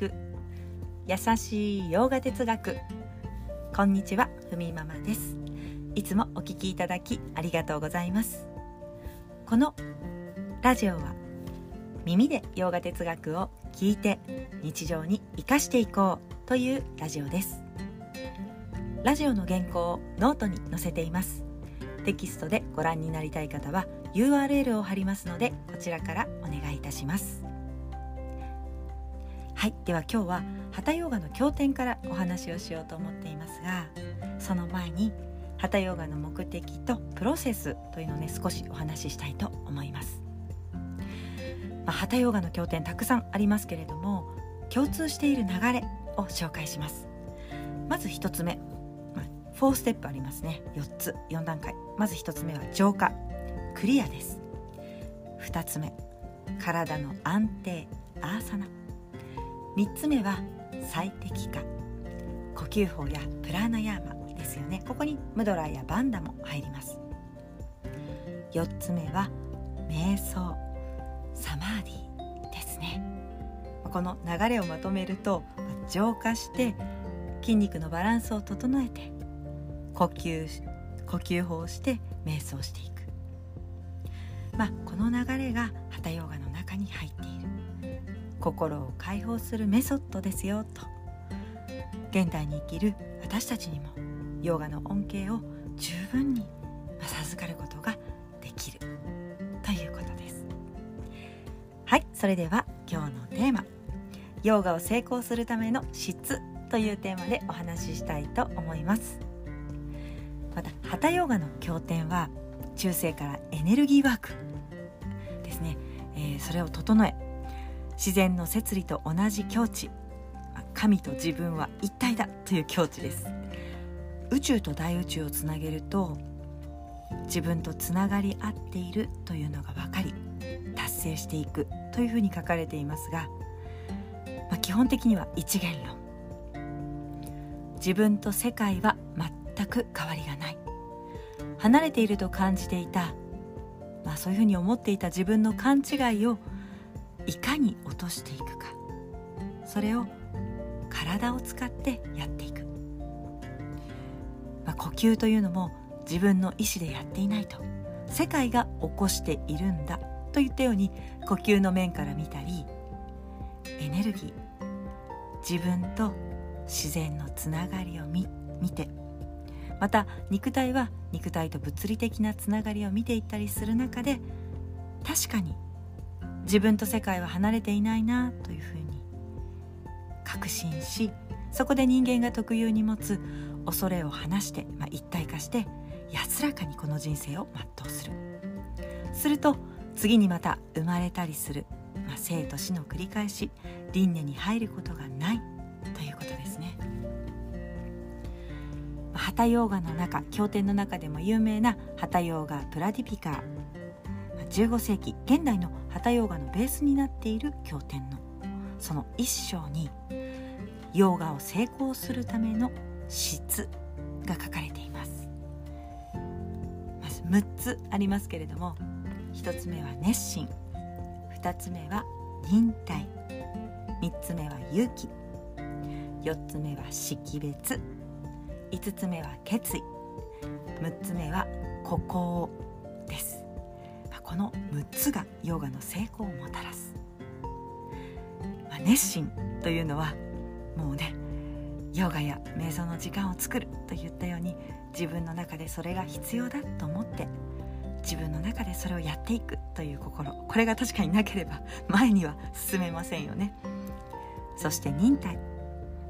く。優しいヨガ哲学。こんにちはふみママです。いつもお聞きいただきありがとうございます。このラジオは耳でヨガ哲学を聞いて日常に生かしていこうというラジオです。ラジオの原稿をノートに載せています。テキストでご覧になりたい方は URL を貼りますのでこちらからお願いいたします。はいでは今日はハタヨガの経典からお話をしようと思っていますがその前にハタヨガの目的とプロセスというのをね少しお話ししたいと思います、まあ、ハタヨガの経典たくさんありますけれども共通している流れを紹介します。まず1つ目4ステップありますね。4つ4段階。まず1つ目は浄化クリアです。2つ目体の安定アーサナ。3つ目は最適化。呼吸法やプラーナヤーマですよね。ここにムドラーやバンダも入ります。4つ目は瞑想。サマーディですね。この流れをまとめると浄化して筋肉のバランスを整えて呼吸呼吸法をして瞑想していく。まあこの流れがハタヨガの心を解放するメソッドですよと。現代に生きる私たちにもヨガの恩恵を十分に授かることができるということです。はいそれでは今日のテーマ。ヨガを成功するための質というテーマでお話ししたいと思います。またハタヨガの経典は中世からエネルギーワークですね、えー、それを整え自然の摂理と同じ境地。神と自分は一体だという境地です。宇宙と大宇宙をつなげると自分とつながり合っているというのが分かり達成していくというふうに書かれていますが、まあ、基本的には一元論。自分と世界は全く変わりがない。離れていると感じていた、まあ、そういうふうに思っていた自分の勘違いをいかに落としていくか。それを体を使ってやっていく、まあ、呼吸というのも自分の意思でやっていないと。世界が起こしているんだ。といったように呼吸の面から見たりエネルギー自分と自然のつながりを見見て。また肉体は肉体と物理的なつながりを見ていったりする中で確かに自分と世界は離れていないなというふうに確信しそこで人間が特有に持つ恐れを話して、まあ、一体化して安らかにこの人生を全うするすると次にまた生まれたりする、まあ、生と死の繰り返し輪廻に入ることがないということですね。ハタヨーガの中経典の中でも有名なハタヨーガプラディピカー15世紀現代のハタヨーガのベースになっている経典の。その一章にヨーガを成功するための質が書かれています。まず6つありますけれども1つ目は熱心。2つ目は忍耐。3つ目は勇気。4つ目は識別。5つ目は決意。6つ目は孤高。この6つがヨガの成功をもたらす、まあ、熱心というのはもうねヨガや瞑想の時間を作るといったように自分の中でそれが必要だと思って自分の中でそれをやっていくという心これが確かになければ前には進めませんよね。そして忍耐、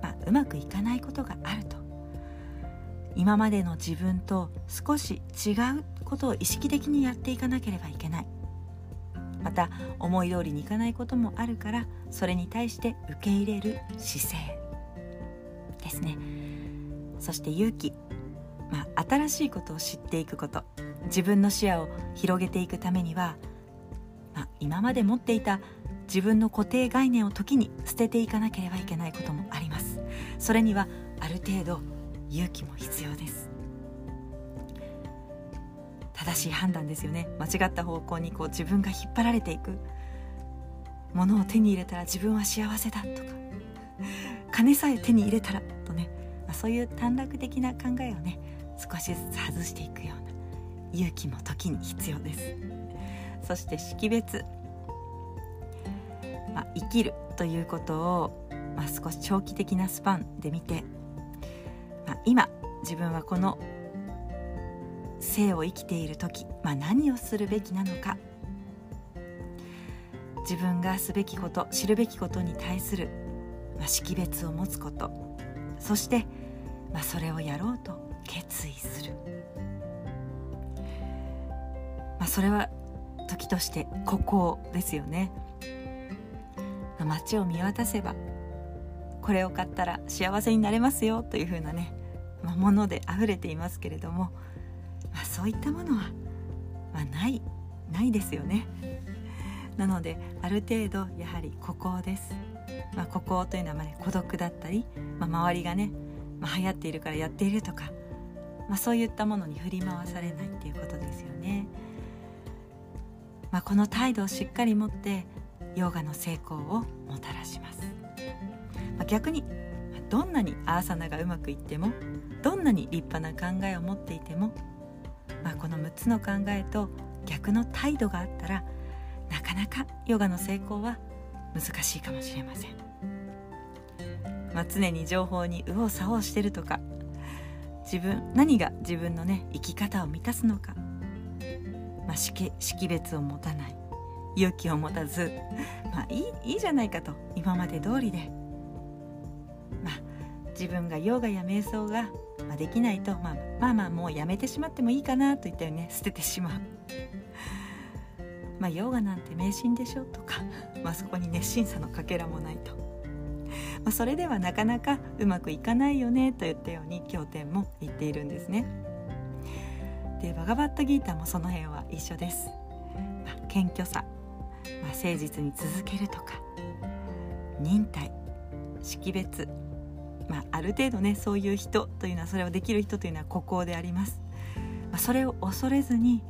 まあ、うまくいかないことがあると。今までの自分と少し違うことを意識的にやっていかなければいけない。また思い通りにいかないこともあるからそれに対して受け入れる姿勢ですね。そして勇気、まあ、新しいことを知っていくこと。自分の視野を広げていくためには、まあ、今まで持っていた自分の固定概念を時に捨てていかなければいけないこともあります。それにはある程度勇気も必要です。正しい判断ですよね。間違った方向にこう自分が引っ張られていく。ものを手に入れたら自分は幸せだとか。金さえ手に入れたらとね、まあ、そういう短絡的な考えをね少しずつ外していくような勇気も時に必要です。そして識別、まあ、生きるということを、まあ、少し長期的なスパンで見て、今自分はこの生を生きている時、まあ、何をするべきなのか。自分がすべきこと知るべきことに対する、まあ、識別を持つこと。そして、まあ、それをやろうと決意する、まあ、それは時として孤高ですよね、まあ、街を見渡せばこれを買ったら幸せになれますよというふうなね、まあ、もので溢れていますけれども、まあ、そういったものは、まあ、ないないですよね。なのである程度やはり孤高です、まあ、孤高というのはまあ、ね、孤独だったり、まあ、周りがね、まあ、流行っているからやっているとか、まあ、そういったものに振り回されないっていうことですよね、まあ、この態度をしっかり持ってヨガの成功をもたらします、まあ、逆にどんなにアーサナがうまくいってもどんなに立派な考えを持っていても、まあ、この6つの考えと逆の態度があったらなかなかヨガの成功は難しいかもしれません、まあ、常に情報に右往左往してるとか自分何が自分のね生き方を満たすのか、まあ、識識別を持たない勇気を持たず、まあ、いいいいじゃないかと今まで通りで、まあ、自分がヨガや瞑想が、まあ、できないと、まあ、まあまあもうやめてしまってもいいかなといったようにね 捨ててしまうまあ、ヨガなんて迷信でしょとか、まあ、そこに熱心さのかけらもないと、まあ、それではなかなかうまくいかないよねといったように経典も言っているんですね。でバガバットギータもその辺は一緒です。まあ、謙虚さ、まあ、誠実に続けるとか忍耐識別、まあ、ある程度ねそういう人というのはそれをできる人というのは孤高であります。まあ、それを恐れずに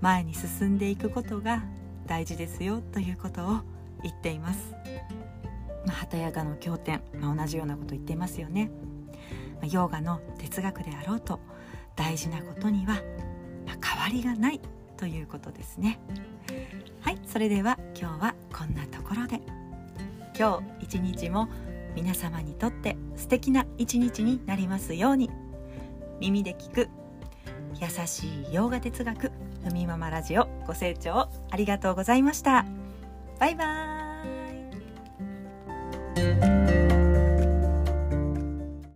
前に進んでいくことが大事ですよということを言っています。まあ、ハヤガの経典、まあ、同じようなこと言っていますよね。まあ、ヨーガの哲学であろうと大事なことには、まあ、変わりがないということですね。はいそれでは今日はこんなところで今日一日も皆様にとって素敵な一日になりますように。耳で聞く優しい洋画哲学ふみママラジオご清聴ありがとうございました。バイバーイ。